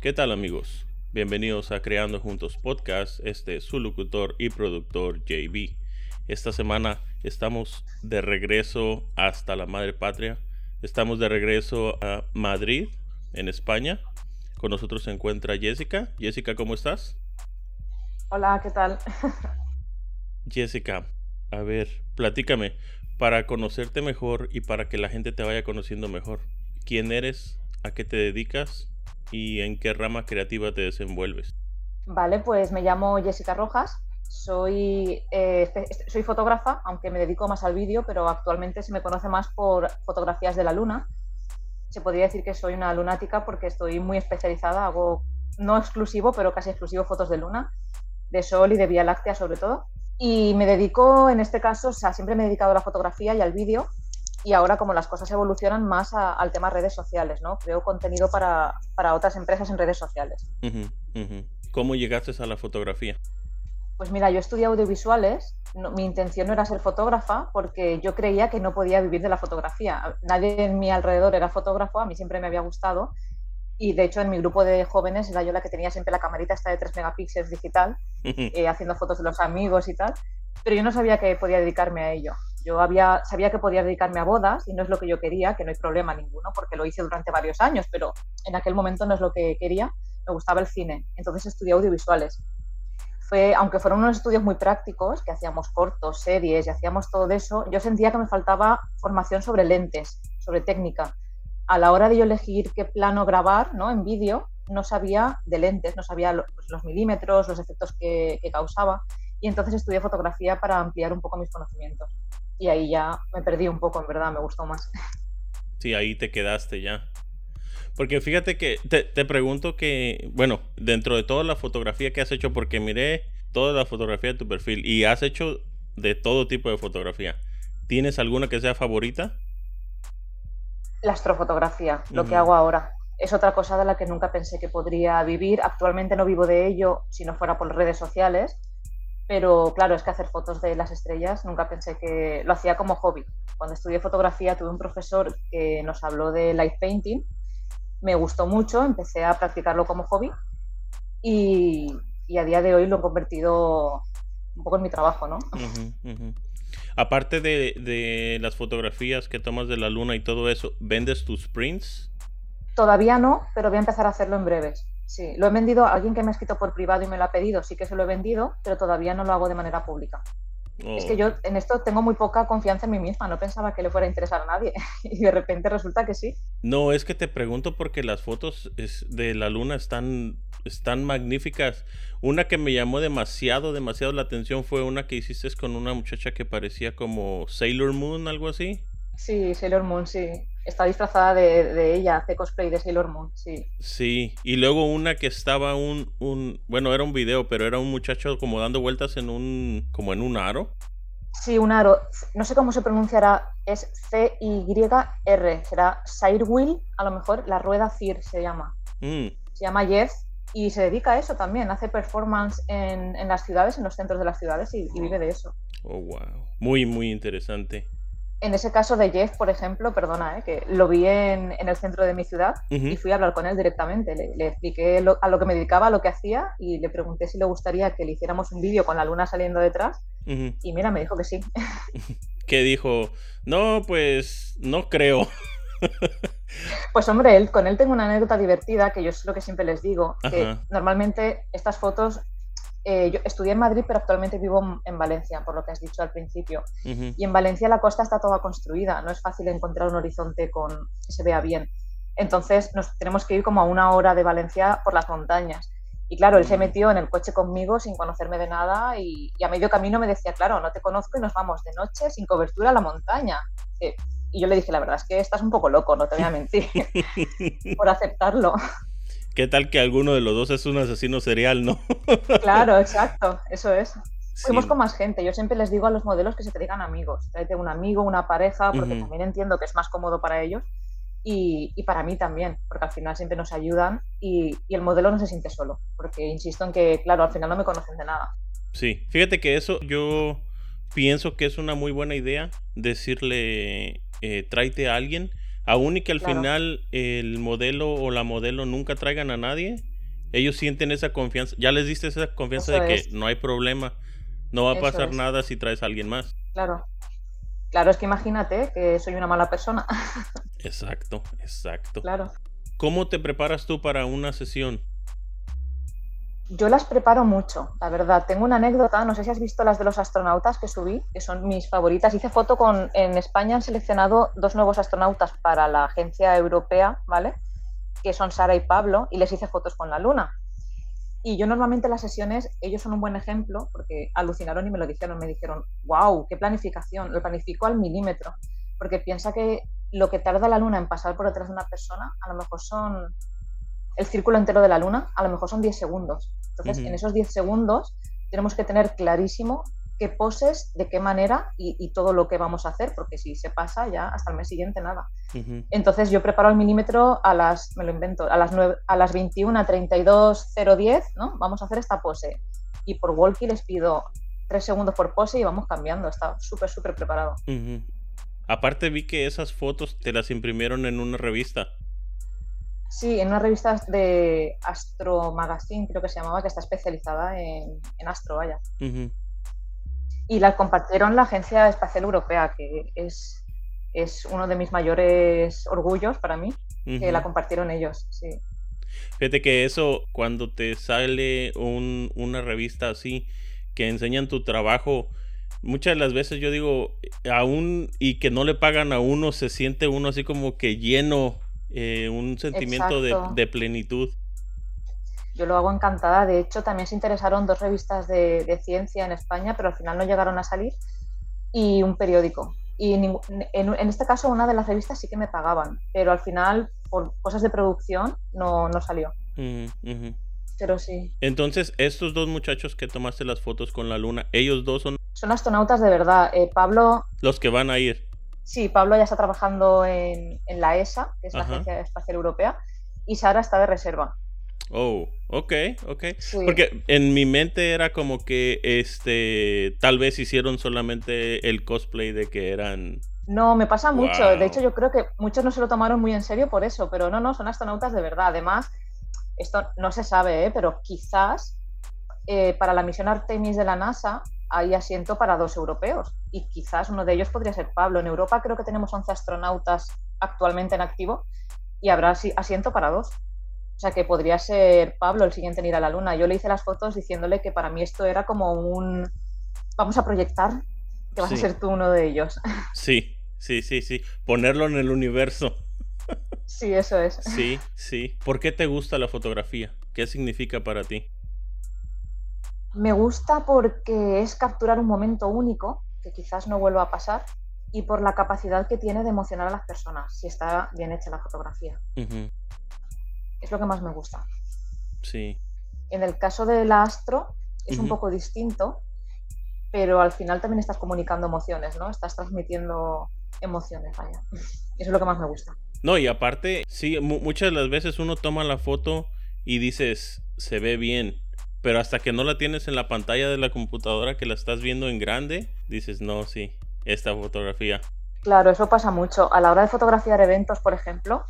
¿Qué tal amigos? Bienvenidos a Creando Juntos Podcast. Este es su locutor y productor JB. Esta semana estamos de regreso hasta la madre patria. Estamos de regreso a Madrid, en España. Con nosotros se encuentra Jessica. Jessica, ¿cómo estás? Hola, ¿qué tal? Jessica, a ver, platícame, para conocerte mejor y para que la gente te vaya conociendo mejor. ¿Quién eres? ¿A qué te dedicas? ¿Y en qué rama creativa te desenvuelves? Vale, pues me llamo Jessica Rojas, soy, eh, soy fotógrafa, aunque me dedico más al vídeo, pero actualmente se me conoce más por fotografías de la luna. Se podría decir que soy una lunática porque estoy muy especializada, hago no exclusivo, pero casi exclusivo fotos de luna, de sol y de Vía Láctea sobre todo. Y me dedico, en este caso, o sea, siempre me he dedicado a la fotografía y al vídeo, y ahora como las cosas evolucionan más al tema redes sociales, ¿no? Creo contenido para, otras empresas en redes sociales. ¿Cómo llegaste a la fotografía? Pues mira, yo estudié audiovisuales, mi intención no era ser fotógrafa porque yo creía que no podía vivir de la fotografía. Nadie en mi alrededor era fotógrafo, a mí siempre me había gustado y de hecho en mi grupo de jóvenes era yo la que tenía siempre la camarita esta de 3 megapíxeles digital, eh, haciendo fotos de los amigos y tal, pero yo no sabía que podía dedicarme a ello. Yo había, sabía que podía dedicarme a bodas y no es lo que yo quería, que no hay problema ninguno, porque lo hice durante varios años, pero en aquel momento no es lo que quería, me gustaba el cine, entonces estudié audiovisuales. Fue, aunque fueron unos estudios muy prácticos, que hacíamos cortos, series y hacíamos todo eso, yo sentía que me faltaba formación sobre lentes, sobre técnica. A la hora de yo elegir qué plano grabar ¿no? en vídeo, no sabía de lentes, no sabía pues, los, milímetros, los efectos que, que causaba, y entonces estudié fotografía para ampliar un poco mis conocimientos y ahí ya me perdí un poco, en verdad, me gustó más. Sí, ahí te quedaste ya. Porque fíjate que te, pregunto que, bueno, dentro de toda la fotografía que has hecho, porque miré toda la fotografía de tu perfil y has hecho de todo tipo de fotografía. ¿Tienes alguna que sea favorita? La astrofotografía, lo que hago ahora. Es otra cosa de la que nunca pensé que podría vivir. Actualmente no vivo de ello si no fuera por redes sociales, pero claro, es que hacer fotos de las estrellas nunca pensé que lo hacía como hobby. Cuando estudié fotografía tuve un profesor que nos habló de light painting, me gustó mucho, empecé a practicarlo como hobby y, a día de hoy lo he convertido un poco en mi trabajo, ¿no? Aparte de, de, las fotografías que tomas de la luna y todo eso, ¿vendes tus prints? Todavía no, pero voy a empezar a hacerlo en breves. Sí, lo he vendido a alguien que me ha escrito por privado y me lo ha pedido, sí que se lo he vendido, pero todavía no lo hago de manera pública. Es que yo en esto tengo muy poca confianza en mí misma, no pensaba que le fuera a interesar a nadie y de repente resulta que sí. No, es que te pregunto porque las fotos de la luna están, están magníficas. Una que me llamó demasiado, demasiado la atención fue una que hiciste con una muchacha que parecía como Sailor Moon, algo así. Sí, Sailor Moon, sí está disfrazada de, ella, hace cosplay de Sailor Moon, sí. Sí, y luego una que estaba un, un, bueno, era un video, pero era un muchacho como dando vueltas en un, como en un aro. Sí, un aro. No sé cómo se pronunciará, es C-Y-R, será Wheel, a lo mejor, la rueda CIR se llama. Mm. Se llama Jeff y se dedica a eso también, hace performance en, en las ciudades, en los centros de las ciudades y, y vive de eso. Oh, wow. Muy, muy interesante en ese caso de Jeff, por ejemplo, perdona, ¿eh? que lo vi en, el centro de mi ciudad y fui a hablar con él directamente. Le, expliqué a lo que me dedicaba, lo que hacía y le pregunté si le gustaría que le hiciéramos un vídeo con la luna saliendo detrás. Y mira, me dijo que sí. ¿Qué dijo? No, pues no creo. Pues hombre, él, con él tengo una anécdota divertida que yo es lo que siempre les digo, que normalmente estas fotos eh, yo estudié en Madrid, pero actualmente vivo en Valencia, por lo que has dicho al principio. Y en Valencia la costa está toda construida, no es fácil encontrar un horizonte con, que se vea bien. Entonces nos tenemos que ir como a una hora de Valencia por las montañas. Y claro, él se metió en el coche conmigo sin conocerme de nada y, a medio camino me decía, claro, no te conozco y nos vamos de noche sin cobertura a la montaña. y yo le dije, la verdad es que estás un poco loco, no te voy a mentir, por aceptarlo. ¿Qué tal que alguno de los dos es un asesino serial, no? claro, exacto, eso es. Fuimos con más gente. Yo siempre les digo a los modelos que se traigan amigos. Tráete un amigo, una pareja, porque también entiendo que es más cómodo para ellos y, para mí también, porque al final siempre nos ayudan y, y, el modelo no se siente solo, porque insisto en que, claro, al final no me conocen de nada. Sí, fíjate que eso yo pienso que es una muy buena idea decirle, eh, tráete a alguien Aún y que al final el modelo o la modelo nunca traigan a nadie, Ellos sienten esa confianza. Ya les diste esa confianza de que no hay problema. No va a pasar nada si traes a alguien más. Claro. Claro, es que imagínate que soy una mala persona. exacto, exacto. Claro. ¿Cómo te preparas tú para una sesión? Yo las preparo mucho, la verdad. Tengo una anécdota, no sé si has visto las de los astronautas que subí, que son mis favoritas. Hice foto con, en España han seleccionado dos nuevos astronautas para la agencia europea, ¿vale? Que son Sara y Pablo, y les hice fotos con la luna. Y yo normalmente las sesiones, ellos son un buen ejemplo, porque alucinaron y me lo dijeron, me dijeron, wow, qué planificación, lo planifico al milímetro, porque piensa que lo que tarda la luna en pasar por detrás de una persona, a lo mejor son el círculo entero de la luna, a lo mejor son 10 segundos. Entonces, en esos 10 segundos tenemos que tener clarísimo qué poses, de qué manera y, todo lo que vamos a hacer, porque si se pasa ya hasta el mes siguiente nada. Entonces yo preparo el milímetro a las, me lo invento, a las, 9, a las 21, 32, 010, ¿no? Vamos a hacer esta pose. Y por walkie les pido 3 segundos por pose y vamos cambiando. Está súper, súper preparado. Aparte vi que esas fotos te las imprimieron en una revista. Sí, en una revista de Astro Magazine, creo que se llamaba, que está especializada en, astro, vaya. Y la compartieron la Agencia Espacial Europea, que es, es uno de mis mayores orgullos para mí, que la compartieron ellos, sí. Fíjate que eso, cuando te sale un, una revista así, que enseñan tu trabajo, muchas de las veces yo digo, aún y que no le pagan a uno, se siente uno así como que lleno eh, un sentimiento de, plenitud. Yo lo hago encantada. De hecho, también se interesaron dos revistas de, ciencia en España, pero al final no llegaron a salir, y un periódico. Y en, este caso, una de las revistas sí que me pagaban, pero al final, por cosas de producción, no, no salió. Pero sí. Entonces, estos dos muchachos que tomaste las fotos con la luna, ellos dos son... Son astronautas de verdad. Eh, Pablo... Los que van a ir. Sí, Pablo ya está trabajando en, la ESA, que es la Agencia Espacial Europea, y Sara está de reserva. Oh, ok, ok. Porque en mi mente era como que este tal vez hicieron solamente el cosplay de que eran. No, me pasa mucho. De hecho, yo creo que muchos no se lo tomaron muy en serio por eso, pero no, no, son astronautas de verdad. Además, esto no se sabe, ¿eh? pero quizás eh, para la misión Artemis de la NASA hay asiento para dos europeos y quizás uno de ellos podría ser Pablo. En Europa creo que tenemos 11 astronautas actualmente en activo y habrá asiento para dos. O sea que podría ser Pablo el siguiente en ir a la Luna. Yo le hice las fotos diciéndole que para mí esto era como un... Vamos a proyectar que vas a ser tú uno de ellos. Sí, sí, sí, sí. Ponerlo en el universo. Sí, eso es. Sí, sí. ¿Por qué te gusta la fotografía? ¿Qué significa para ti? Me gusta porque es capturar un momento único que quizás no vuelva a pasar y por la capacidad que tiene de emocionar a las personas si está bien hecha la fotografía. Es lo que más me gusta. Sí. En el caso del astro es un poco distinto, pero al final también estás comunicando emociones, ¿no? Estás transmitiendo emociones, vaya. Eso es lo que más me gusta. No, y aparte, sí, muchas de las veces uno toma la foto y dices, se ve bien, pero hasta que no la tienes en la pantalla de la computadora que la estás viendo en grande, dices, no, sí, esta fotografía. Claro, eso pasa mucho. A la hora de fotografiar eventos, por ejemplo,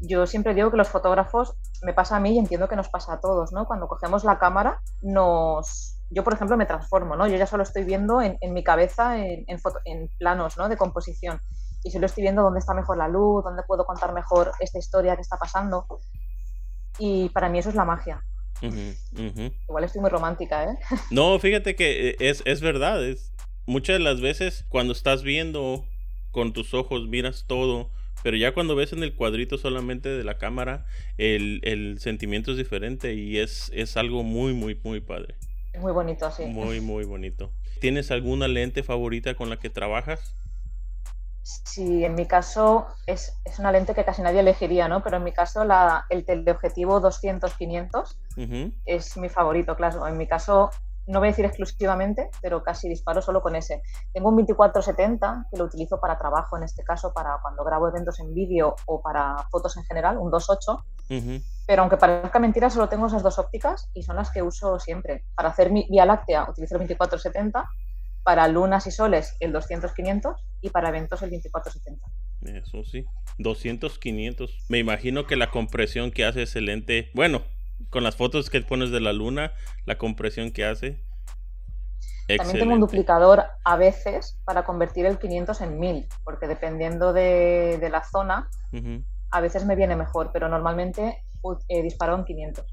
yo siempre digo que los fotógrafos, me pasa a mí y entiendo que nos pasa a todos, ¿no? Cuando cogemos la cámara, nos... Yo, por ejemplo, me transformo, ¿no? Yo ya solo estoy viendo en, mi cabeza, en, en, planos, ¿no? De composición. Y solo estoy viendo dónde está mejor la luz, dónde puedo contar mejor esta historia que está pasando. Y para mí eso es la magia. Igual estoy muy romántica, ¿eh? No, fíjate que eh, es, es verdad. Es, muchas de las veces cuando estás viendo con tus ojos, miras todo, pero ya cuando ves en el cuadrito solamente de la cámara, el, el sentimiento es diferente y es, es algo muy, muy, muy padre. Es muy bonito, sí. Muy, muy bonito. ¿Tienes alguna lente favorita con la que trabajas? Sí, en mi caso es, una lente que casi nadie elegiría, ¿no? Pero en mi caso la, el teleobjetivo 200-500 es mi favorito, claro. En mi caso, no voy a decir exclusivamente, pero casi disparo solo con ese. Tengo un 24-70 que lo utilizo para trabajo, en este caso para cuando grabo eventos en vídeo o para fotos en general, un 2.8. Pero aunque parezca mentira, solo tengo esas dos ópticas y son las que uso siempre. Para hacer mi Vía Láctea utilizo el 24-70 para lunas y soles el 200-500 y para eventos el 24-70. Eso sí, 200-500. Me imagino que la compresión que hace ese lente, bueno, con las fotos que pones de la luna, la compresión que hace. También tengo un duplicador a veces para convertir el 500 en 1000, porque dependiendo de, la zona, a veces me viene mejor, pero normalmente he disparado en 500.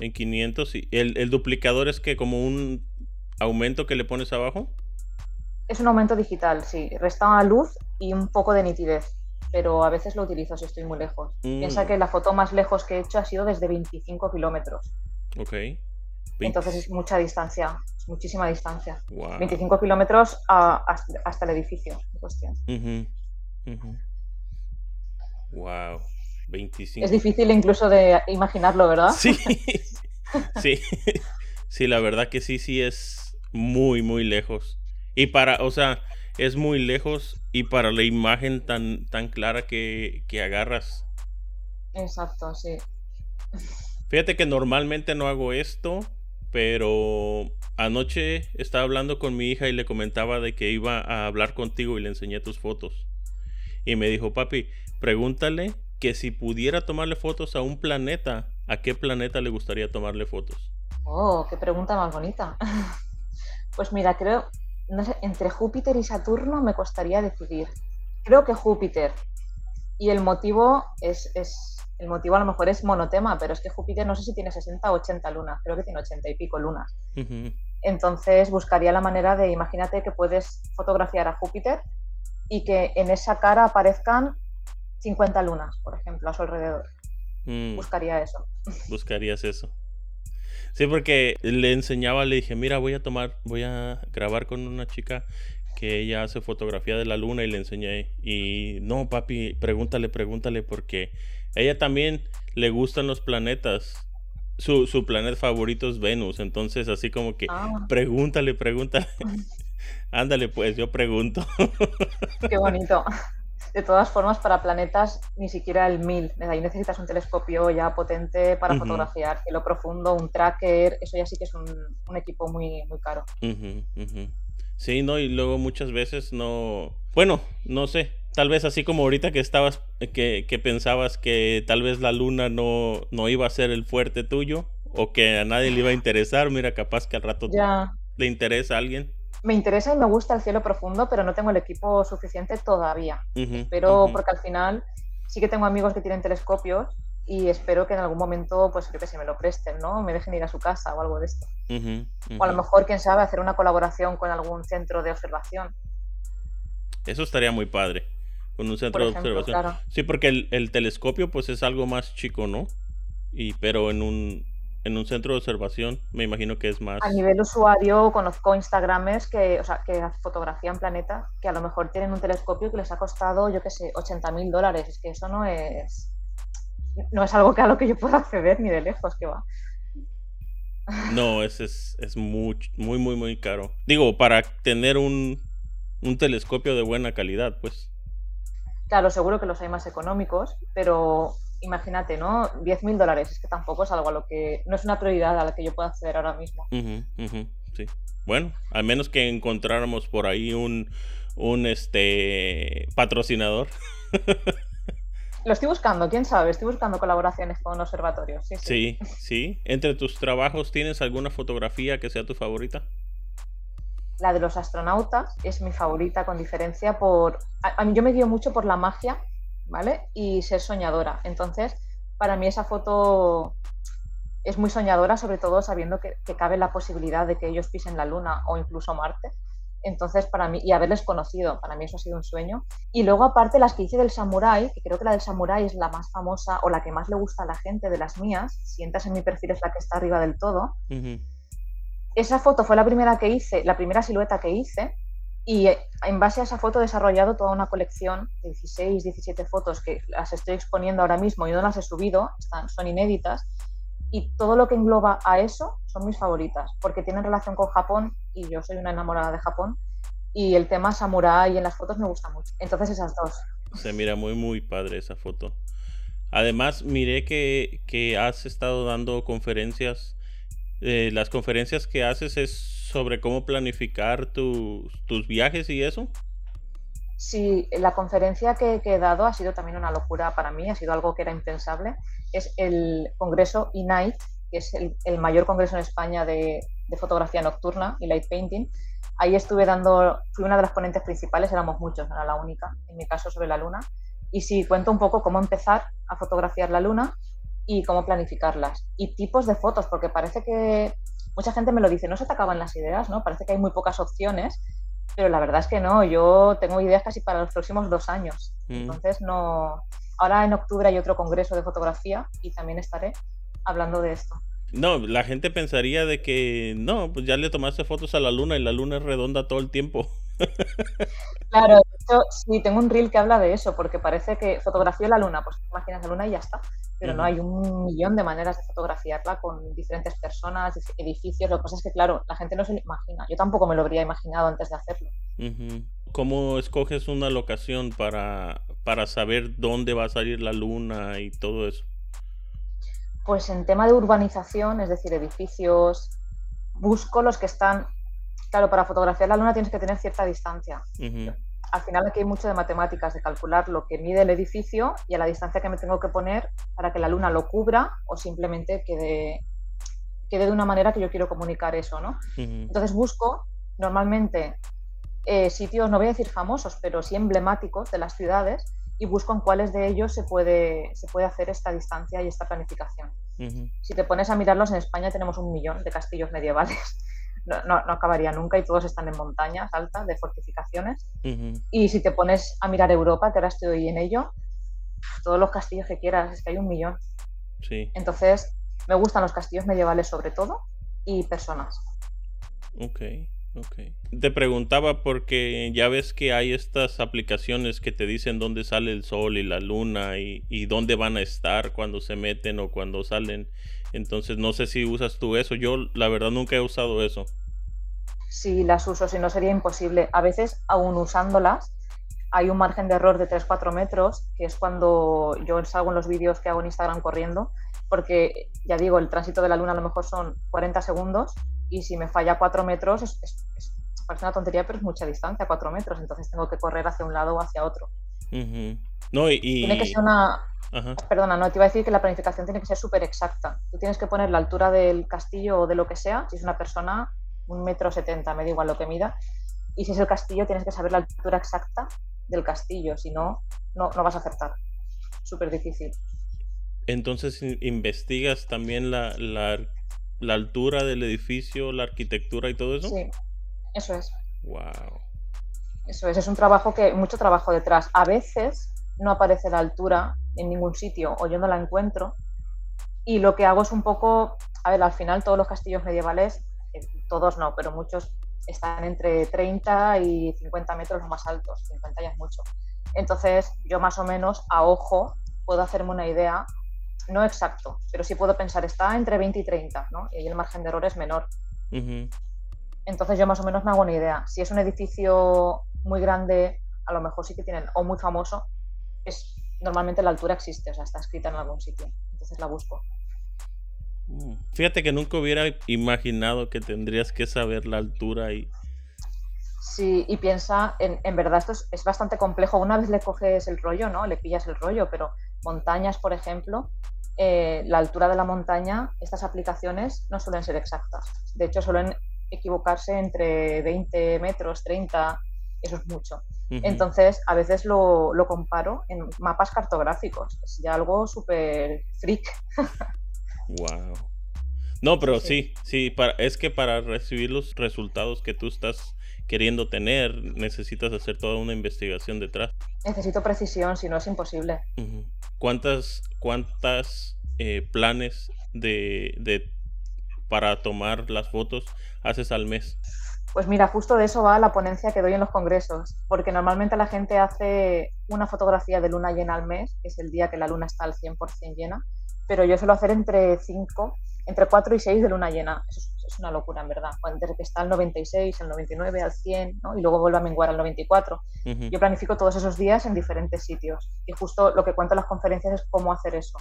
En 500, sí. ¿El, ¿El, duplicador es que como un aumento que le pones abajo? Es un aumento digital, sí. Resta luz y un poco de nitidez, pero a veces lo utilizo si estoy muy lejos. Piensa mm. que la foto más lejos que he hecho ha sido desde 25 kilómetros. Ok. Entonces es mucha distancia, es muchísima distancia. 25 kilómetros hasta, el edificio en cuestión. Wow. 25. Es difícil incluso de imaginarlo, ¿verdad? Sí. sí. Sí, la verdad que sí, sí es muy, muy lejos. Y para, o sea, es muy lejos y para la imagen tan, tan clara que, que agarras. Exacto, sí. Fíjate que normalmente no hago esto, pero anoche estaba hablando con mi hija y le comentaba de que iba a hablar contigo y le enseñé tus fotos. Y me dijo, papi, pregúntale que si pudiera tomarle fotos a un planeta, ¿a qué planeta le gustaría tomarle fotos? Oh, qué pregunta más bonita. Pues mira, creo, no sé, entre Júpiter y Saturno me costaría decidir. Creo que Júpiter. Y el motivo es, el motivo a lo mejor es monotema, pero es que Júpiter no sé si tiene 60 o 80 lunas, creo que tiene 80 y pico lunas. Entonces buscaría la manera de, imagínate que puedes fotografiar a Júpiter y que en esa cara aparezcan 50 lunas, por ejemplo, a su alrededor. Mm. Buscaría eso. Buscarías eso. Sí, porque le enseñaba, le dije, mira, voy a tomar, voy a grabar con una chica que ella hace fotografía de la luna y le enseñé. Y no, papi, pregúntale, pregúntale, porque ella también le gustan los planetas. Su, su planeta favorito es Venus, entonces así como que ah. pregúntale, pregúntale. Ándale, pues yo pregunto. Qué bonito. De todas formas, para planetas ni siquiera el 1000. Ahí necesitas un telescopio ya potente para fotografiar. lo profundo, un tracker, eso ya sí que es un, equipo muy, muy caro. Sí, no, y luego muchas veces no. Bueno, no sé. Tal vez así como ahorita que estabas, que, que pensabas que tal vez la luna no, no iba a ser el fuerte tuyo o que a nadie le iba a interesar. Mira, capaz que al rato ya. le interesa a alguien me interesa y me gusta el cielo profundo, pero no tengo el equipo suficiente todavía. pero porque al final sí que tengo amigos que tienen telescopios y espero que en algún momento, pues creo que se me lo presten, ¿no? Me dejen ir a su casa o algo de esto. O a lo mejor, quién sabe, hacer una colaboración con algún centro de observación. Eso estaría muy padre, con un centro de observación. Sí, porque el, el, telescopio pues es algo más chico, ¿no? Y pero en un en un centro de observación, me imagino que es más. A nivel usuario, conozco Instagramers que, o sea, que fotografían planetas que a lo mejor tienen un telescopio que les ha costado, yo qué sé, 80 mil dólares. Es que eso no es. No es algo que a lo que yo pueda acceder ni de lejos, que va. No, es, es, es muy, muy, muy, muy caro. Digo, para tener un, un telescopio de buena calidad, pues. Claro, seguro que los hay más económicos, pero imagínate, ¿no? 10 mil dólares, es que tampoco es algo a lo que, no es una prioridad a la que yo pueda acceder ahora mismo. sí. Bueno, al menos que encontráramos por ahí un, un este, patrocinador. Lo estoy buscando, quién sabe, estoy buscando colaboraciones con observatorios. Sí sí. sí, sí. Entre tus trabajos, ¿tienes alguna fotografía que sea tu favorita? La de los astronautas es mi favorita con diferencia por... A, mí yo me guío mucho por la magia ¿vale? Y ser soñadora. Entonces, para mí esa foto es muy soñadora, sobre todo sabiendo que, cabe la posibilidad de que ellos pisen la Luna o incluso Marte. Entonces, para mí, y haberles conocido, para mí eso ha sido un sueño. Y luego, aparte, las que hice del Samurai, que creo que la del Samurai es la más famosa o la que más le gusta a la gente de las mías, si entras en mi perfil es la que está arriba del todo. Esa foto fue la primera que hice, la primera silueta que hice, y eh, en base a esa foto he desarrollado toda una colección de 16, 17 fotos que las estoy exponiendo ahora mismo y no las he subido, están, son inéditas. Y todo lo que engloba a eso son mis favoritas, porque tienen relación con Japón y yo soy una enamorada de Japón. Y el tema samurai en las fotos me gusta mucho. Entonces esas dos. Se mira muy, muy padre esa foto. Además, miré que, que has estado dando conferencias. Eh, las conferencias que haces es sobre cómo planificar tus viajes y eso? Sí, la conferencia que, he dado ha sido también una locura para mí, ha sido algo que era impensable. Es el Congreso INITE, que es el, mayor congreso en España de, fotografía nocturna y light painting. Ahí estuve dando, fui una de las ponentes principales, éramos muchos, era la única, en mi caso sobre la luna. Y sí, cuento un poco cómo empezar a fotografiar la luna y cómo planificarlas. Y tipos de fotos, porque parece que mucha gente me lo dice, no se te acaban las ideas, ¿no? Parece que hay muy pocas opciones, pero la verdad es que no, yo tengo ideas casi para los próximos dos años. Mm. Entonces, no. Ahora en octubre hay otro congreso de fotografía y también estaré hablando de esto. No, la gente pensaría de que no, pues ya le tomaste fotos a la luna y la luna es redonda todo el tiempo. Claro, sí, tengo un reel que habla de eso, porque parece que fotografía la luna, pues imaginas la luna y ya está. Pero no, hay un millón de maneras de fotografiarla con diferentes personas, edificios. Lo que pasa es que, claro, la gente no se lo imagina. Yo tampoco me lo habría imaginado antes de hacerlo. ¿Cómo escoges una locación para, para saber dónde va a salir la luna y todo eso? Pues en tema de urbanización, es decir, edificios, busco los que están. Claro, para fotografiar la luna tienes que tener cierta distancia. Al final aquí hay mucho de matemáticas, de calcular lo que mide el edificio y a la distancia que me tengo que poner para que la luna lo cubra o simplemente quede, quede de una manera que yo quiero comunicar eso, ¿no? Entonces busco normalmente eh, sitios, no voy a decir famosos, pero sí emblemáticos de las ciudades y busco en cuáles de ellos se puede, se puede hacer esta distancia y esta planificación. Si te pones a mirarlos, en España tenemos un millón de castillos medievales. No, no, acabaría nunca y todos están en montañas altas de fortificaciones. Y si te pones a mirar Europa, que ahora estoy en ello, todos los castillos que quieras, es que hay un millón. Sí. Entonces, me gustan los castillos medievales sobre todo y personas. Ok. Te preguntaba porque ya ves que hay estas aplicaciones que te dicen dónde sale el sol y la luna y, dónde van a estar cuando se meten o cuando salen. Entonces no sé si usas tú eso. Yo la verdad nunca he usado eso. Sí, las uso, si no sería imposible. A veces, aún usándolas, hay un margen de error de 3-4 metros, que es cuando yo salgo en los vídeos que hago en Instagram corriendo, porque ya digo, el tránsito de la luna a lo mejor son 40 segundos y si me falla 4 metros, es, parece una tontería, pero es mucha distancia, 4 metros, entonces tengo que correr hacia un lado o hacia otro. No, y, Tiene que ser una... Perdona, no, te iba a decir que la planificación tiene que ser súper exacta. Tú tienes que poner la altura del castillo o de lo que sea, si es una persona, un metro setenta, me da igual lo que mida, y si es el castillo tienes que saber la altura exacta del castillo, si no, no, vas a acertar. Súper difícil. Entonces investigas también la, la la altura del edificio, la arquitectura y todo eso? Sí, eso es. Wow. Eso es, es un trabajo que, mucho trabajo detrás. A veces no aparece la altura en ningún sitio o yo no la encuentro. Y lo que hago es un poco, a ver, al final todos los castillos medievales, todos no, pero muchos están entre 30 y 50 metros los más altos, 50 ya es mucho. Entonces yo más o menos a ojo puedo hacerme una idea no exacto, pero sí puedo pensar, está entre 20 y 30, ¿no? Y el margen de error es menor. Entonces yo más o menos me hago una idea. Si es un edificio muy grande, a lo mejor sí que tienen, o muy famoso, es normalmente la altura existe, o sea, está escrita en algún sitio. Entonces la busco. Fíjate que nunca hubiera imaginado que tendrías que saber la altura y... Sí, y piensa, en, en verdad esto es, es, bastante complejo. Una vez le coges el rollo, ¿no? Le pillas el rollo, pero montañas, por ejemplo, eh, la altura de la montaña, estas aplicaciones no suelen ser exactas. De hecho, suelen equivocarse entre 20 metros, 30, eso es mucho. Entonces, a veces lo, comparo en mapas cartográficos. Es ya algo súper freak. wow. No, pero sí, sí, para, es que para recibir los resultados que tú estás queriendo tener, necesitas hacer toda una investigación detrás. Necesito precisión, si no es imposible. ¿Cuántas, cuántas eh, planes de, para tomar las fotos haces al mes? Pues mira, justo de eso va la ponencia que doy en los congresos, porque normalmente la gente hace una fotografía de luna llena al mes, que es el día que la luna está al 100% llena, pero yo suelo hacer entre 5, entre 4 y 6 de luna llena. Eso es, una locura, en verdad. Entre que está al 96, al 99, al 100, y luego vuelve a menguar al 94. Yo planifico todos esos días en diferentes sitios. Y justo lo que cuento en las conferencias es cómo hacer eso.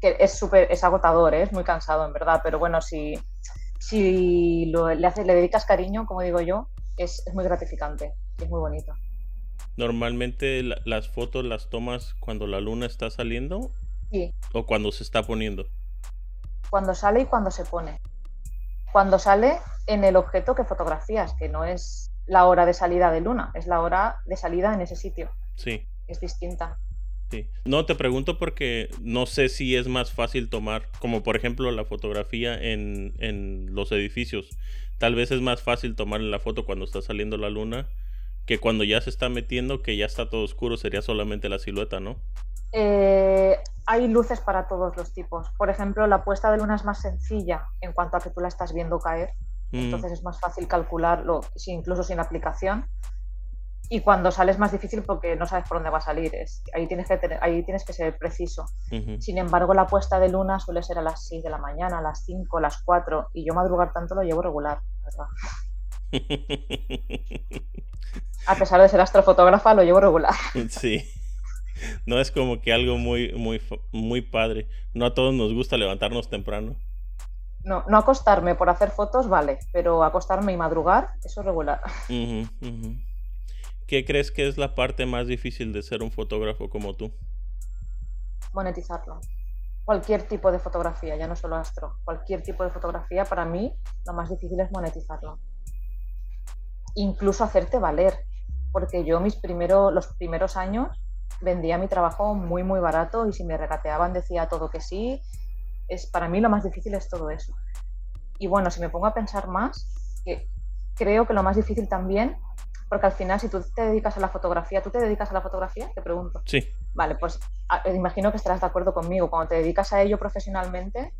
Que es súper, es agotador, ¿eh? es muy cansado, en verdad, pero bueno, si, si le, haces, le dedicas cariño, como digo yo, es, es muy gratificante, es muy bonito. Normalmente las fotos las tomas cuando la luna está saliendo sí. o cuando se está poniendo. cuando sale y cuando se pone. Cuando sale en el objeto que fotografías, que no es la hora de salida de luna, es la hora de salida en ese sitio. Sí. Es distinta. Sí. No, te pregunto porque no sé si es más fácil tomar, como por ejemplo la fotografía en, en los edificios. Tal vez es más fácil tomar la foto cuando está saliendo la luna que cuando ya se está metiendo, que ya está todo oscuro, sería solamente la silueta, ¿no? Eh, hay luces para todos los tipos. Por ejemplo, la puesta de luna es más sencilla en cuanto a que tú la estás viendo caer. Mm, Entonces es más fácil calcularlo, incluso sin aplicación. Y cuando sale es más difícil porque no sabes por dónde va a salir. Es, ahí, tienes que tener- ahí tienes que ser preciso. Sin embargo, la puesta de luna suele ser a las 6 de la mañana, a las 5, a las 4. Y yo madrugar tanto lo llevo regular, verdad. A pesar de ser astrofotógrafa, lo llevo regular. sí. No es como que algo muy, muy, muy padre. No a todos nos gusta levantarnos temprano. No, no acostarme por hacer fotos, vale, pero acostarme y madrugar, eso es regular. ¿Qué crees que es la parte más difícil de ser un fotógrafo como tú? Monetizarlo. Cualquier tipo de fotografía, ya no solo astro, cualquier tipo de fotografía, para mí lo más difícil es monetizarlo. Incluso hacerte valer, porque yo mis primeros, los primeros años vendía mi trabajo muy, muy barato y si me regateaban decía todo que sí. Es, para mí lo más difícil es todo eso. Y bueno, si me pongo a pensar más, que creo que lo más difícil también, porque al final si tú te dedicas a la fotografía, ¿tú te dedicas a la fotografía? Te pregunto. Sí. Vale, pues a- imagino que estarás de acuerdo conmigo. Cuando te dedicas a ello profesionalmente,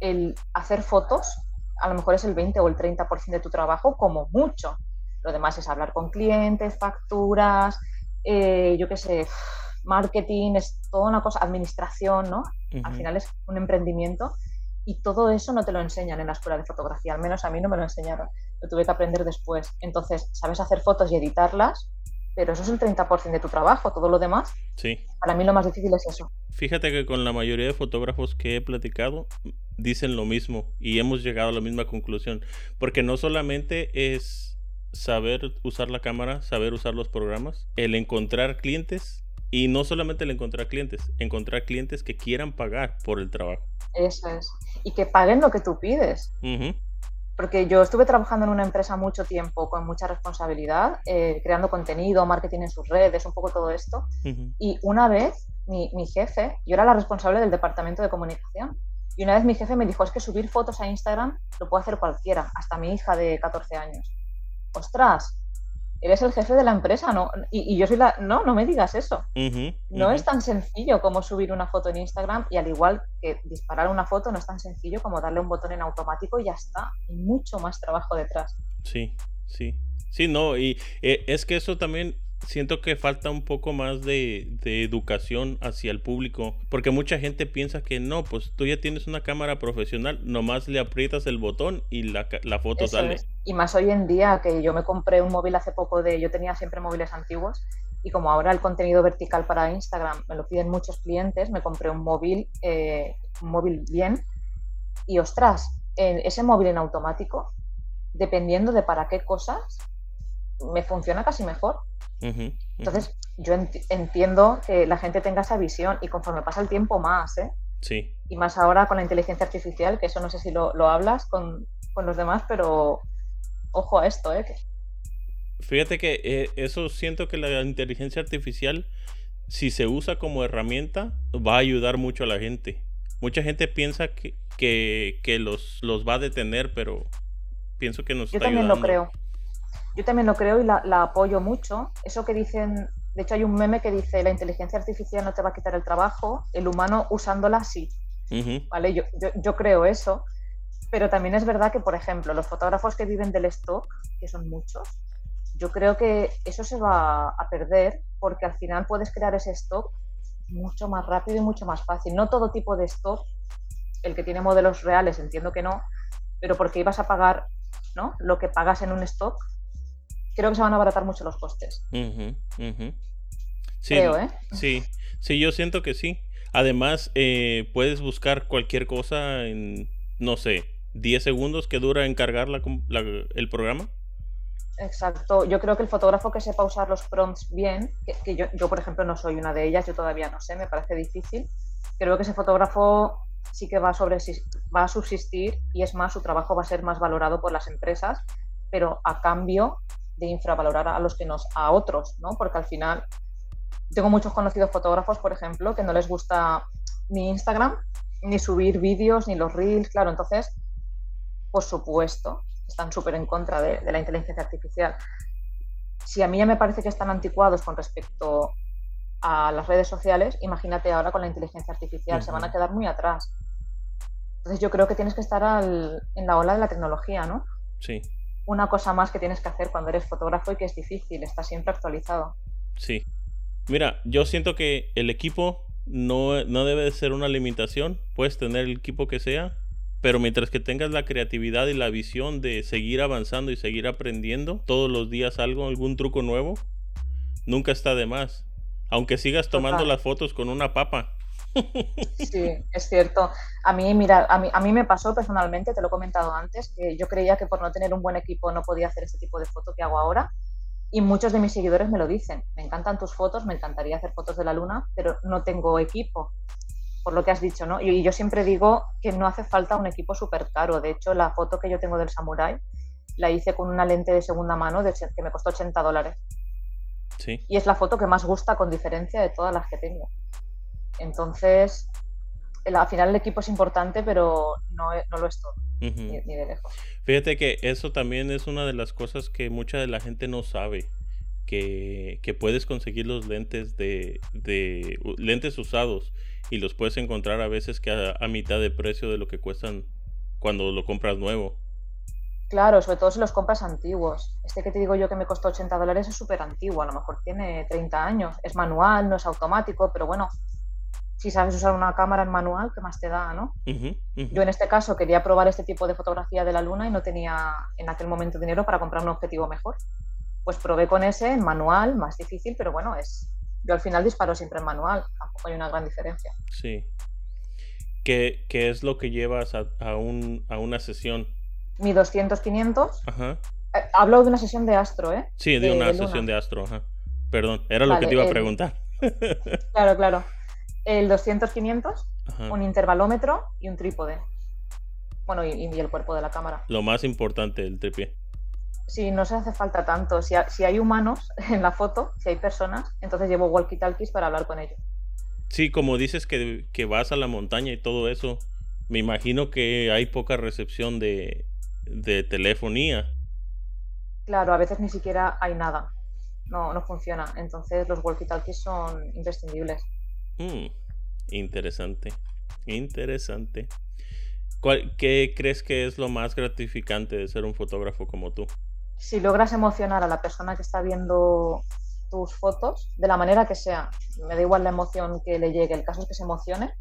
el hacer fotos a lo mejor es el 20 o el 30% de tu trabajo, como mucho. Lo demás es hablar con clientes, facturas, eh, yo qué sé, marketing, es toda una cosa, administración, ¿no? Al Ujú. final es un emprendimiento y todo eso no te lo enseñan en la escuela de fotografía, al menos a mí no me lo enseñaron, lo tuve que aprender después. Entonces, sabes hacer fotos y editarlas, pero eso es el 30% de tu trabajo, todo lo demás Sí. para mí lo más difícil es eso. Fíjate que con la mayoría de fotógrafos que he platicado dicen lo mismo y hemos llegado a la misma conclusión. Porque no solamente es saber usar la cámara, saber usar los programas, el encontrar clientes y no solamente el encontrar clientes, encontrar clientes que quieran pagar por el trabajo. Eso es. Y que paguen lo que tú pides. Porque yo estuve trabajando en una empresa mucho tiempo con mucha responsabilidad, eh, creando contenido, marketing en sus redes, un poco todo esto. Y una vez mi, mi jefe, yo era la responsable del departamento de comunicación, y una vez mi jefe me dijo, es que subir fotos a Instagram lo puede hacer cualquiera, hasta mi hija de 14 años. Ostras, eres el jefe de la empresa, ¿no? Y, y yo soy la... No, no me digas eso. No es tan sencillo como subir una foto en Instagram y al igual que disparar una foto no es tan sencillo como darle un botón en automático y ya está. Hay mucho más trabajo detrás. Sí, sí. Sí, no, y eh, es que eso también siento que falta un poco más de, de educación hacia el público, porque mucha gente piensa que no, pues tú ya tienes una cámara profesional, nomás le aprietas el botón y la, la foto Eso sale. es. Y más hoy en día que yo me compré un móvil hace poco de, yo tenía siempre móviles antiguos y como ahora el contenido vertical para Instagram me lo piden muchos clientes, me compré un móvil, eh, un móvil bien y ostras, en ese móvil en automático, dependiendo de para qué cosas, me funciona casi mejor. Entonces, yo enti- entiendo que la gente tenga esa visión y conforme pasa el tiempo más, ¿eh? Sí, Y más ahora con la inteligencia artificial, que eso no sé si lo, lo hablas con, con los demás, pero ojo a esto, ¿eh? Fíjate que eh, eso siento que la inteligencia artificial, si se usa como herramienta, va a ayudar mucho a la gente. Mucha gente piensa que, que, que los, los va a detener, pero pienso que nos Yo está también lo creo. Yo también lo creo y la, la apoyo mucho. Eso que dicen, de hecho hay un meme que dice, la inteligencia artificial no te va a quitar el trabajo, el humano usándola sí. ¿vale? Yo, yo, yo creo eso, pero también es verdad que, por ejemplo, los fotógrafos que viven del stock, que son muchos, yo creo que eso se va a perder porque al final puedes crear ese stock mucho más rápido y mucho más fácil. No todo tipo de stock, el que tiene modelos reales, entiendo que no, pero porque ibas a pagar ¿no? lo que pagas en un stock, creo que se van a abaratar mucho los costes. Sí, creo, ¿eh? Sí, sí, yo siento que sí. Además, eh, puedes buscar cualquier cosa en, no sé, 10 segundos que dura en cargar el programa. Exacto. Yo creo que el fotógrafo que sepa usar los prompts bien, que, yo, yo, por ejemplo, no soy una de ellas, yo todavía no sé, me parece difícil. Creo que ese fotógrafo sí que va, sobre, va a subsistir y es más, su trabajo va a ser más valorado por las empresas, pero a cambio de infravalorar a los que nos, a otros, ¿no? Porque al final tengo muchos conocidos fotógrafos, por ejemplo, que no les gusta ni Instagram, ni subir vídeos, ni los reels, claro, entonces, por supuesto, están súper en contra de, la inteligencia artificial. Si a mí ya me parece que están anticuados con respecto a las redes sociales, imagínate ahora con la inteligencia artificial, se van a quedar muy atrás. Entonces yo creo que tienes que estar en la ola de la tecnología, ¿no? Sí. Una cosa más que tienes que hacer cuando eres fotógrafo y que es difícil, está siempre actualizado. Sí. Mira, yo siento que el equipo no, no debe de ser una limitación. Puedes tener el equipo que sea, pero mientras que tengas la creatividad y la visión de seguir avanzando y seguir aprendiendo todos los días algo, algún truco nuevo, nunca está de más. Aunque sigas tomando las fotos con una papa. Sí, es cierto. A mí, mira, a mí, a mí me pasó personalmente, te lo he comentado antes, que yo creía que por no tener un buen equipo no podía hacer este tipo de foto que hago ahora. Y muchos de mis seguidores me lo dicen. Me encantan tus fotos, me encantaría hacer fotos de la luna, pero no tengo equipo, por lo que has dicho, ¿no? Y, yo siempre digo que no hace falta un equipo súper caro. De hecho, la foto que yo tengo del Samurai la hice con una lente de segunda mano de, que me costó 80 dólares. Sí. Y es la foto que más gusta con diferencia de todas las que tengo. Entonces, al final el equipo es importante, pero no, no lo es todo, ni, de lejos. Fíjate que eso también es una de las cosas que mucha de la gente no sabe. Que, que puedes conseguir los lentes de, de, lentes usados y los puedes encontrar a veces que a, a, mitad de precio de lo que cuestan cuando lo compras nuevo. Claro, sobre todo si los compras antiguos. Este que te digo yo que me costó 80 dólares es súper antiguo, a lo mejor tiene 30 años. Es manual, no es automático, pero bueno, si sabes usar una cámara en manual, ¿qué más te da, no? Yo en este caso quería probar este tipo de fotografía de la luna y no tenía en aquel momento dinero para comprar un objetivo mejor. Pues probé con ese en manual, más difícil, pero bueno, es yo al final disparo siempre en manual, tampoco hay una gran diferencia. Sí. ¿Qué, qué es lo que llevas a, a, un, a una sesión? Mi 200-500. Ajá. Eh, hablo de una sesión de astro, ¿eh? Sí, de, una sesión de astro, ajá. Perdón, era lo que te iba a preguntar. claro, claro el 200-500, un intervalómetro y un trípode. Bueno, y, el cuerpo de la cámara. Lo más importante, el trípode. Sí, no se hace falta tanto. Si, hay humanos en la foto, si hay personas, entonces llevo walkie-talkies para hablar con ellos. Sí, como dices que, vas a la montaña y todo eso, me imagino que hay poca recepción de, telefonía. Claro, a veces ni siquiera hay nada. No, no funciona. Entonces los walkie-talkies son imprescindibles. Mm, interesante, interesante. ¿Qué crees que es lo más gratificante de ser un fotógrafo como tú? Si logras emocionar a la persona que está viendo tus fotos, de la manera que sea, me da igual la emoción que le llegue, el caso es que se emocione,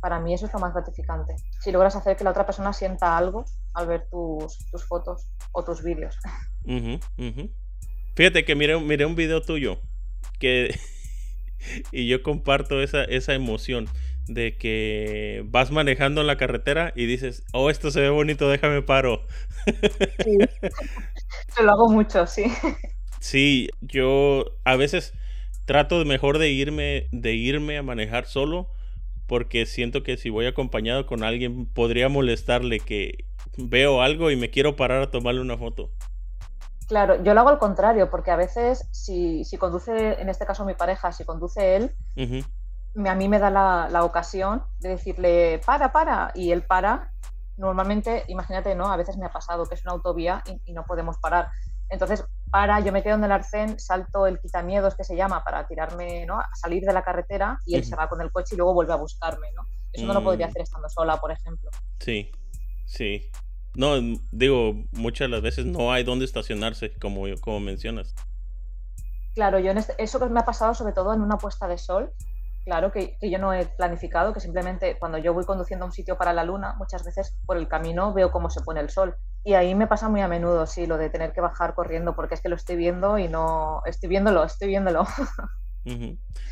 para mí eso es lo más gratificante. Si logras hacer que la otra persona sienta algo al ver tus, fotos o tus vídeos. Fíjate que miré, miré un video tuyo que y yo comparto esa, esa emoción de que vas manejando en la carretera y dices, oh, esto se ve bonito, déjame paro. Sí. lo hago mucho, sí. Sí, yo a veces trato mejor de irme, de irme a manejar solo porque siento que si voy acompañado con alguien podría molestarle que veo algo y me quiero parar a tomarle una foto. Claro, yo lo hago al contrario, porque a veces si, si conduce, en este caso mi pareja, si conduce él, a mí me da la, ocasión de decirle, para, para, y él para. Normalmente, imagínate, ¿no? A veces me ha pasado que es una autovía y, no podemos parar. Entonces, para, yo me quedo en el arcén, salto el quitamiedos que se llama para tirarme, ¿no? A salir de la carretera y él se va con el coche y luego vuelve a buscarme, ¿no? Eso no lo podría mm. hacer estando sola, por ejemplo. Sí, sí. No, digo, muchas de las veces no hay dónde estacionarse, como, como mencionas. Claro, yo este, eso que me ha pasado sobre todo en una puesta de sol, claro, que, yo no he planificado, que simplemente cuando yo voy conduciendo a un sitio para la luna, muchas veces por el camino veo cómo se pone el sol. Y ahí me pasa muy a menudo, sí, lo de tener que bajar corriendo, porque es que lo estoy viendo y no, estoy viéndolo, estoy viéndolo.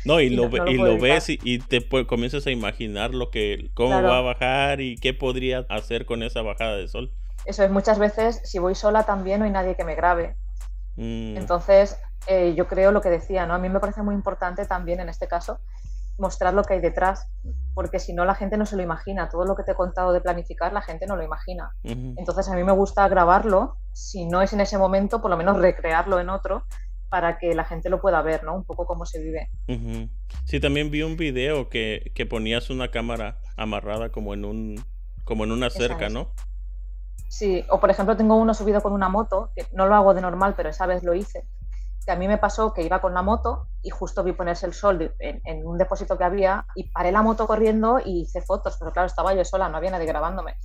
No, y, lo, y lo ves y, te comienzas a imaginar lo que, cómo va a bajar y qué podría hacer con esa bajada de sol. Eso es, muchas veces si voy sola también no hay nadie que me grabe. Mm. Entonces, eh, yo creo lo que decía, ¿no? A mí me parece muy importante también en este caso mostrar lo que hay detrás. porque si no la gente no se lo imagina. Todo lo que te he contado de planificar, la gente no lo imagina. Entonces a mí me gusta grabarlo, si no es en ese momento, por lo menos recrearlo en otro, para que la gente lo pueda ver, ¿no? Un poco cómo se vive. Sí, también vi un video que, que, ponías una cámara amarrada como en un como en una cerca, ¿no? Sí, o por ejemplo tengo uno subido con una moto, que no lo hago de normal, pero esa vez lo hice, que a mí me pasó que iba con la moto y justo vi ponerse el sol en, un depósito que había y paré la moto corriendo y hice fotos, pero claro, estaba yo sola, no había nadie grabándome.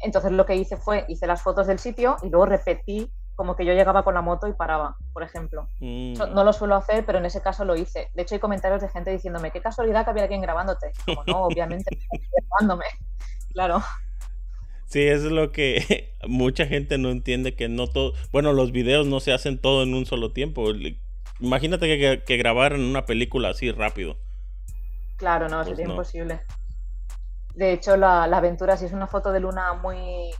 Entonces lo que hice fue, hice las fotos del sitio y luego repetí como que yo llegaba con la moto y paraba, por ejemplo. Mm. No lo suelo hacer, pero en ese caso lo hice. De hecho, hay comentarios de gente diciéndome, qué casualidad que había alguien grabándote. Como no, obviamente, grabándome. Claro. Sí, eso es lo que mucha gente no entiende, que no todo, bueno, los videos no se hacen todo en un solo tiempo. Imagínate que, que grabar en una película así rápido. Claro, no, sería pues imposible. De hecho, la, aventura sí es una foto de luna muy,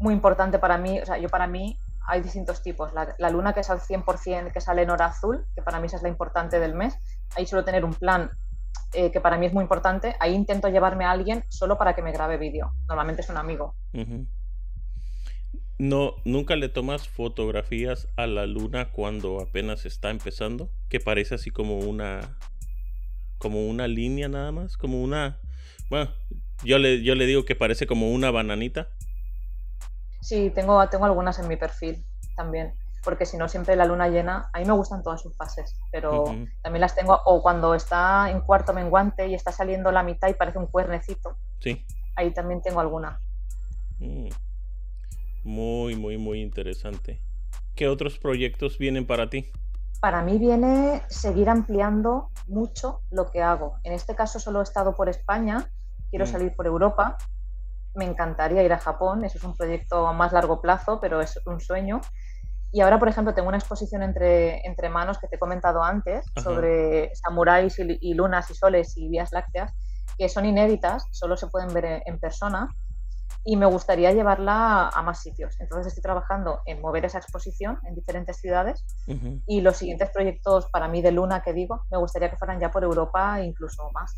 muy importante para mí. O sea, yo para mí hay distintos tipos. La, la, luna que es al 100%, que sale en hora azul, que para mí esa es la importante del mes. Ahí suelo tener un plan eh, que para mí es muy importante, ahí intento llevarme a alguien solo para que me grabe vídeo. Normalmente es un amigo. No, ¿Nunca le tomas fotografías a la luna cuando apenas está empezando? Que parece así como una. como una línea nada más. Como una. Bueno, yo le, yo le digo que parece como una bananita. Sí, tengo, tengo algunas en mi perfil también porque si no siempre la luna llena, a mí me gustan todas sus fases, pero también las tengo, o cuando está en cuarto menguante y está saliendo la mitad y parece un cuernecito. Sí. Ahí también tengo alguna. Mm. Muy, muy, muy interesante. ¿Qué otros proyectos vienen para ti? Para mí viene seguir ampliando mucho lo que hago. En este caso solo he estado por España, quiero mm. salir por Europa. Me encantaría ir a Japón, eso es un proyecto a más largo plazo, pero es un sueño. Y ahora, por ejemplo, tengo una exposición entre, entre manos que te he comentado antes sobre samuráis y, lunas y soles y vías lácteas, que son inéditas, solo se pueden ver en, persona y me gustaría llevarla a más sitios. Entonces estoy trabajando en mover esa exposición en diferentes ciudades y los siguientes proyectos para mí de luna que digo, me gustaría que fueran ya por Europa e incluso más.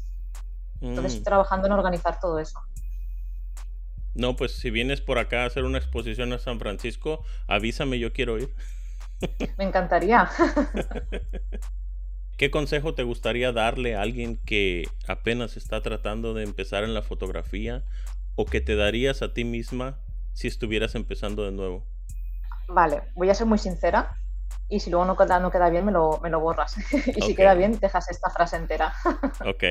Entonces estoy mm. trabajando en organizar todo eso. No, pues si vienes por acá a hacer una exposición a San Francisco, avísame, yo quiero ir. Me encantaría. ¿Qué consejo te gustaría darle a alguien que apenas está tratando de empezar en la fotografía o que te darías a ti misma si estuvieras empezando de nuevo? Vale, voy a ser muy sincera y si luego no queda, no queda bien me lo, me lo borras. y si queda bien, dejas esta frase entera. ok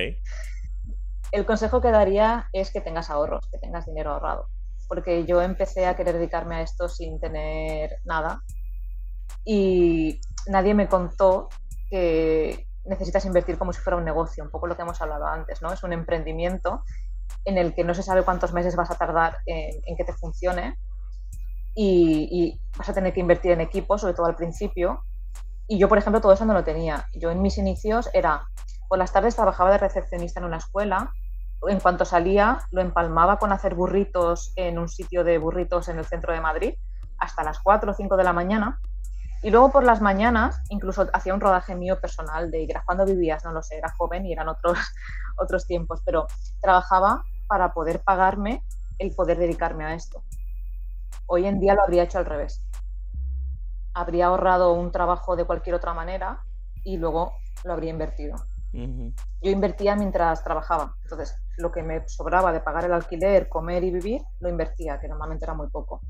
el consejo que daría es que tengas ahorros, que tengas dinero ahorrado, porque yo empecé a querer dedicarme a esto sin tener nada y nadie me contó que necesitas invertir como si fuera un negocio, un poco lo que hemos hablado antes, ¿no? Es un emprendimiento en el que no se sabe cuántos meses vas a tardar en, que te funcione y, y, vas a tener que invertir en equipo, sobre todo al principio. Y yo, por ejemplo, todo eso no lo tenía. Yo en mis inicios era por las tardes trabajaba de recepcionista en una escuela. En cuanto salía, lo empalmaba con hacer burritos en un sitio de burritos en el centro de Madrid hasta las 4 o 5 de la mañana. Y luego por las mañanas incluso hacía un rodaje mío personal de cuando vivías, no lo sé, era joven y eran otros, otros tiempos, pero trabajaba para poder pagarme el poder dedicarme a esto. Hoy en día lo habría hecho al revés. Habría ahorrado un trabajo de cualquier otra manera y luego lo habría invertido. Yo invertía mientras trabajaba, entonces lo que me sobraba de pagar el alquiler, comer y vivir, lo invertía, que normalmente era muy poco.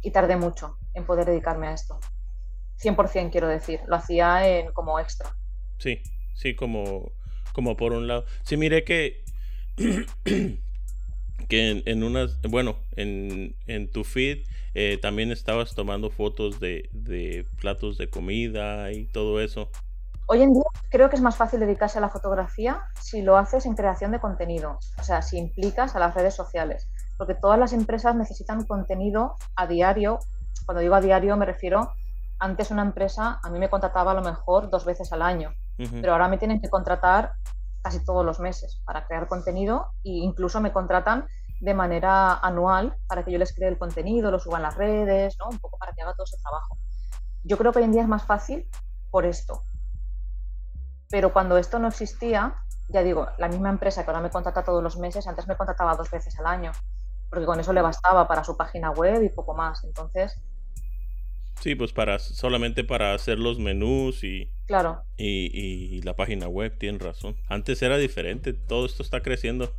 Y tardé mucho en poder dedicarme a esto. 100% quiero decir, lo hacía en, como extra. Sí, sí, como, como por un lado. Sí, mire que, que en, unas, bueno, en, en tu feed eh, también estabas tomando fotos de, de platos de comida y todo eso. Hoy en día creo que es más fácil dedicarse a la fotografía si lo haces en creación de contenido, o sea, si implicas a las redes sociales, porque todas las empresas necesitan contenido a diario. Cuando digo a diario me refiero, antes una empresa a mí me contrataba a lo mejor dos veces al año, pero ahora me tienen que contratar casi todos los meses para crear contenido e incluso me contratan de manera anual para que yo les cree el contenido, lo suba en las redes, ¿no? un poco para que haga todo ese trabajo. Yo creo que hoy en día es más fácil por esto, Pero cuando esto no existía, ya digo, la misma empresa que ahora me contrata todos los meses, antes me contrataba dos veces al año, porque con eso le bastaba para su página web y poco más. Entonces, Sí, pues para solamente para hacer los menús y, claro, y, y la página web, tienen razón. Antes era diferente, todo esto está creciendo.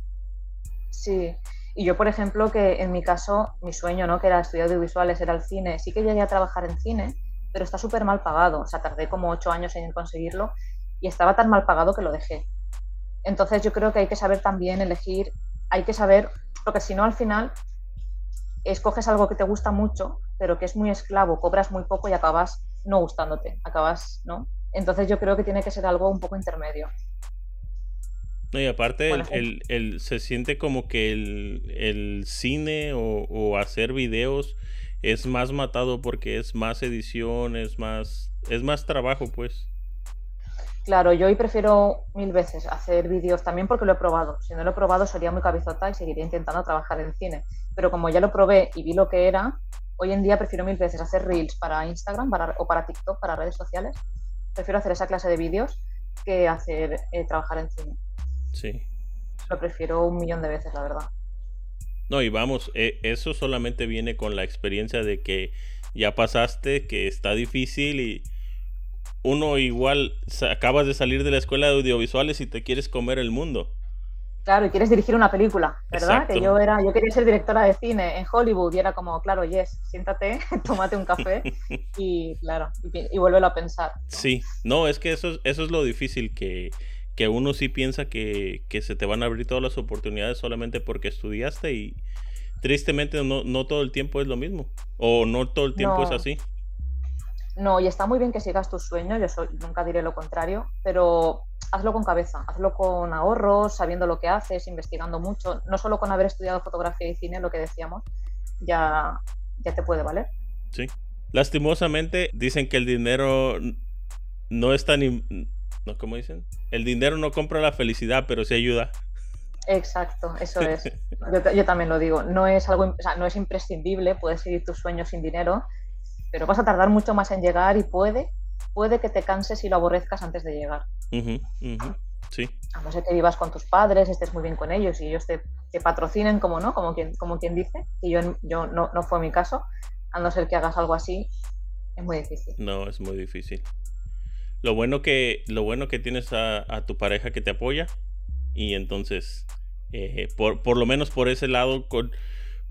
sí. Y yo, por ejemplo, que en mi caso, mi sueño, ¿no? Que era estudiar audiovisuales, era el cine. Sí que llegué a trabajar en cine, pero está súper mal pagado. O sea, tardé como ocho años en conseguirlo y estaba tan mal pagado que lo dejé. Entonces yo creo que hay que saber también elegir, hay que saber, porque si no al final escoges algo que te gusta mucho, pero que es muy esclavo, cobras muy poco y acabas no gustándote, acabas, ¿no? Entonces yo creo que tiene que ser algo un poco intermedio. No, y aparte el, el- el- se siente como que el, el cine o, o hacer videos es más matado porque es más edición, es más, es más trabajo, pues. Claro, yo hoy prefiero mil veces hacer vídeos también porque lo he probado. Si no lo he probado sería muy cabezota y seguiría intentando trabajar en cine. Pero como ya lo probé y vi lo que era, hoy en día prefiero mil veces hacer reels para Instagram para- o para TikTok, para redes sociales. Prefiero hacer esa clase de vídeos que hacer eh, trabajar en cine. Sí. Lo prefiero un millón de veces, la verdad. No, y vamos, e- eso solamente viene con la experiencia de que ya pasaste, que está difícil y uno igual acabas de salir de la escuela de audiovisuales y te quieres comer el mundo. Claro, y quieres dirigir una película, ¿verdad? Exacto. Que yo era, yo quería ser directora de cine en Hollywood y era como, claro, yes, siéntate, tómate un café y claro, y, y vuélvelo a pensar. ¿no? Sí, no, es que eso, es- eso es lo difícil, que, que uno sí piensa que, que se te van a abrir todas las oportunidades solamente porque estudiaste y tristemente no, no todo el tiempo es lo mismo. O no todo el tiempo es así. No, y está muy bien que sigas tus sueños, yo soy- nunca diré lo contrario, pero hazlo con cabeza, hazlo con ahorros, sabiendo lo que haces, investigando mucho, no solo con haber estudiado fotografía y cine, lo que decíamos, ya, ya te puede valer. Sí. Lastimosamente dicen que el dinero no es tan... No, ¿Cómo dicen? El dinero no compra la felicidad, pero sí ayuda. Exacto, eso es. Yo, yo también lo digo, no es algo, o sea, no es imprescindible, puedes seguir tus sueños sin dinero, pero vas a tardar mucho más en llegar y puede, puede que te canses y lo aborrezcas antes de llegar. Sí, A no ser que vivas con tus padres, estés muy bien con ellos y ellos te, te patrocinen, como no, como quien, como quien dice, y yo, yo no, no fue mi caso, a no ser que hagas algo así, es muy difícil. no, es muy difícil. Lo bueno que, lo bueno que tienes a, a tu pareja que te apoya y entonces, eh, por, por lo menos por ese lado, con,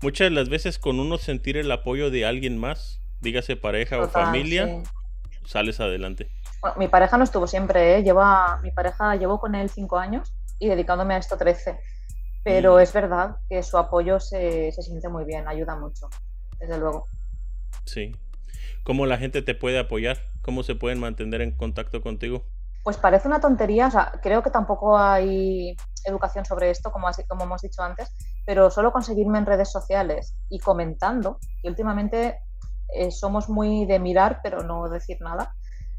muchas de las veces con uno sentir el apoyo de alguien más, dígase pareja o familia, sí. sales adelante. Bueno, mi pareja no estuvo siempre, ¿eh? Lleva, mi pareja llevó con él cinco años y dedicándome a esto 13. Pero Mm. es verdad que su apoyo se, se siente muy bien, ayuda mucho, desde luego. Sí. ¿Cómo la gente te puede apoyar? ¿Cómo se pueden mantener en contacto contigo? Pues parece una tontería, o sea, creo que tampoco hay educación sobre esto, como, has- como hemos dicho antes, pero solo conseguirme en redes sociales y comentando, y últimamente eh, somos muy de mirar, pero no decir nada,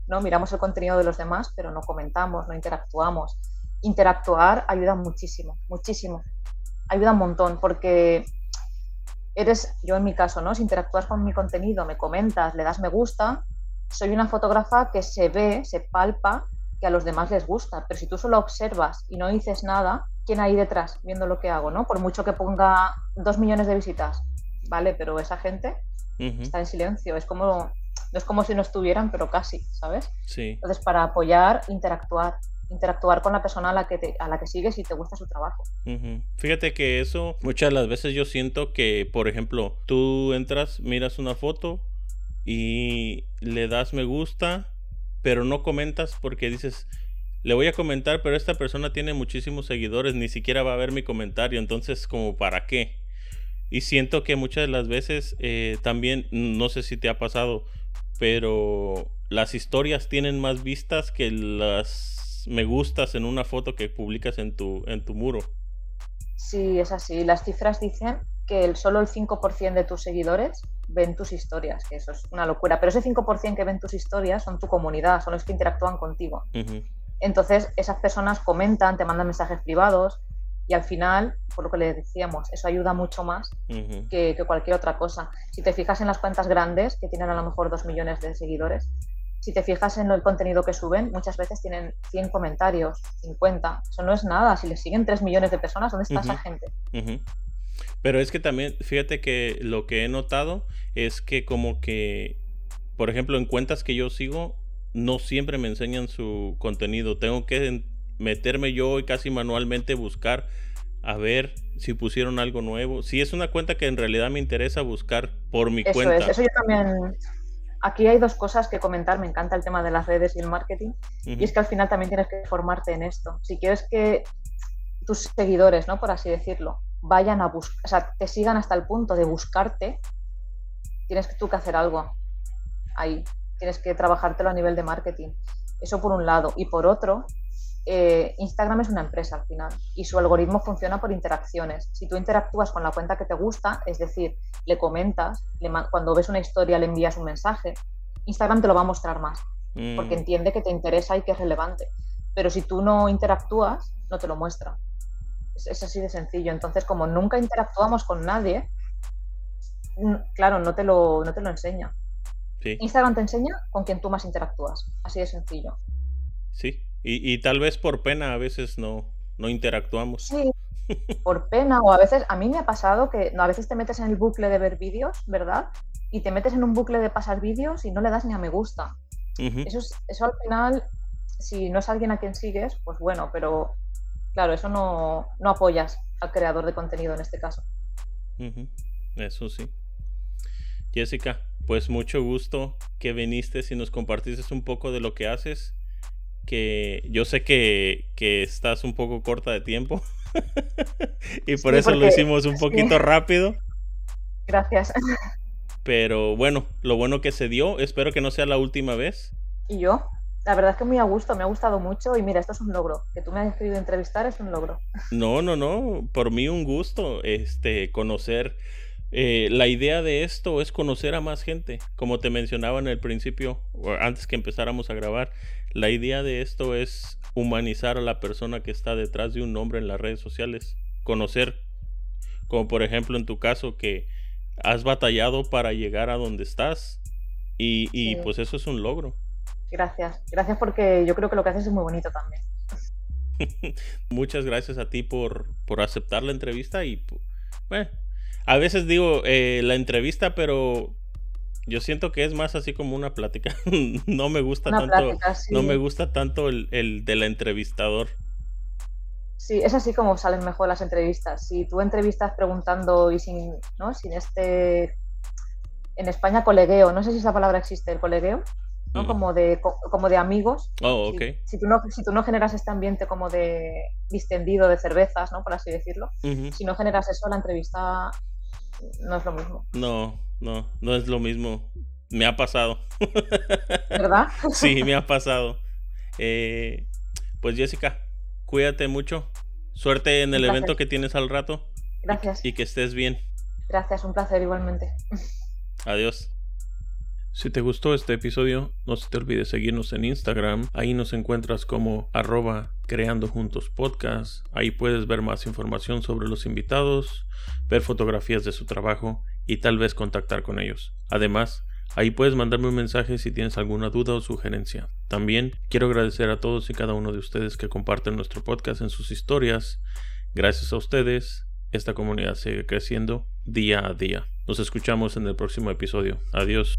¿no? Miramos el contenido de los demás, pero no comentamos, no interactuamos. Interactuar ayuda muchísimo, muchísimo. Ayuda un montón, porque eres, yo en mi caso, ¿no? Si interactúas con mi contenido, me comentas, le das me gusta, soy una fotógrafa que se ve, se palpa que a los demás les gusta, pero si tú solo observas y no dices nada, ¿quién hay detrás viendo lo que hago, no? Por mucho que ponga dos millones de visitas, ¿vale? Pero esa gente está en silencio, es como, no es como si no estuvieran, pero casi, ¿sabes? Sí. Entonces, para apoyar, interactuar, interactuar con la persona a la que, te- a la que sigues y te gusta su trabajo. Fíjate que eso muchas de las veces yo siento que, por ejemplo, tú entras, miras una foto y le das me gusta, pero no comentas porque dices, le voy a comentar, pero esta persona tiene muchísimos seguidores, ni siquiera va a ver mi comentario, entonces como para qué. Y siento que muchas de las veces eh, también, no sé si te ha pasado, pero las historias tienen más vistas que las me gustas en una foto que publicas en tu, en tu muro. Sí, es así. Las cifras dicen que el, solo el 5% de tus seguidores ven tus historias, que eso es una locura. Pero ese 5% que ven tus historias son tu comunidad, son los que interactúan contigo. Entonces, esas personas comentan, te mandan mensajes privados y al final, por lo que le decíamos, eso ayuda mucho más que cualquier otra cosa. Si te fijas en las cuentas grandes, que tienen a lo mejor dos millones de seguidores, si te fijas en el contenido que suben, muchas veces tienen 100 comentarios, 50. Eso no es nada. Si les siguen 3 millones de personas, ¿dónde está esa gente? Pero es que también, fíjate que lo que he notado es que como que, por ejemplo, en cuentas que yo sigo, no siempre me enseñan su contenido. Tengo que meterme yo y casi manualmente buscar a ver si pusieron algo nuevo. Si es una cuenta que en realidad me interesa buscar por mi cuenta. eso yo también. Aquí hay dos cosas que comentar. Me encanta el tema de las redes y el marketing. Y es que al final también tienes que formarte en esto. Si quieres que tus seguidores, ¿no? Por así decirlo, vayan a buscar, o sea, te sigan hasta el punto de buscarte, tienes que tú que hacer algo ahí. Tienes que trabajártelo a nivel de marketing. Eso por un lado. Y por otro, eh, Instagram es una empresa al final y su algoritmo funciona por interacciones. Si tú interactúas con la cuenta que te gusta, es decir, le comentas, cuando ves una historia le envías un mensaje, Instagram te lo va a mostrar más, porque mm. entiende que te interesa y que es relevante. Pero si tú no interactúas, no te lo muestra. Es, así de sencillo. Entonces, como nunca interactuamos con nadie, claro, no te lo, no te lo enseña. Instagram te enseña con quien tú más interactúas. Así de sencillo. Sí, y, tal vez por pena a veces no, no interactuamos. Sí, por pena. O a veces, a mí me ha pasado que no, a veces te metes en el bucle de ver vídeos, ¿verdad? Y te metes en un bucle de pasar vídeos y no le das ni a me gusta. eso, eso al final, si no es alguien a quien sigues, pues bueno, pero claro, eso no, no apoyas al creador de contenido en este caso. Eso sí. Jessica, pues mucho gusto que viniste y nos compartiste un poco de lo que haces que yo sé que, estás un poco corta de tiempo y por eso lo hicimos un poquito rápido. Gracias. Pero bueno, lo bueno que se dio, espero que no sea la última vez. Y yo, la verdad es que muy a gusto, me ha gustado mucho y mira, esto es un logro. Que tú me hayas querido entrevistar es un logro. No, no, no, por mí un gusto este conocer eh, la idea de esto es conocer a más gente. Como te mencionaba en el principio, antes que empezáramos a grabar, la idea de esto es humanizar a la persona que está detrás de un nombre en las redes sociales. Conocer, como por ejemplo en tu caso, que has batallado para llegar a donde estás. Y, pues eso es un logro. Gracias, gracias porque yo creo que lo que haces es muy bonito también. Muchas gracias a ti por, por aceptar la entrevista y bueno, a veces digo eh, la entrevista, pero yo siento que es más así como una plática. no me gusta tanto. No me gusta tanto el, el, del entrevistador. Sí, es así como salen mejor las entrevistas. Si tú entrevistas preguntando y sin, ¿no? sin este. En España, colegueo. No sé si esa palabra existe, el colegueo. ¿no? Como, de, como de amigos. Oh, ok. Si, tú no, si tú no generas este ambiente como de distendido de cervezas, ¿no? Por así decirlo. Si no generas eso, la entrevista no es lo mismo. No, no, no es lo mismo. Me ha pasado. ¿Verdad? sí, me ha pasado. Eh, pues Jessica, cuídate mucho. Suerte en el evento que tienes al rato. Gracias. Y, que estés bien. Gracias, un placer igualmente. Adiós. Si te gustó este episodio, no se te olvide seguirnos en Instagram. Ahí nos encuentras como arroba creando juntos podcast. Ahí puedes ver más información sobre los invitados, ver fotografías de su trabajo y tal vez contactar con ellos. Además, ahí puedes mandarme un mensaje si tienes alguna duda o sugerencia. También quiero agradecer a todos y cada uno de ustedes que comparten nuestro podcast en sus historias. Gracias a ustedes, esta comunidad sigue creciendo día a día. Nos escuchamos en el próximo episodio. Adiós.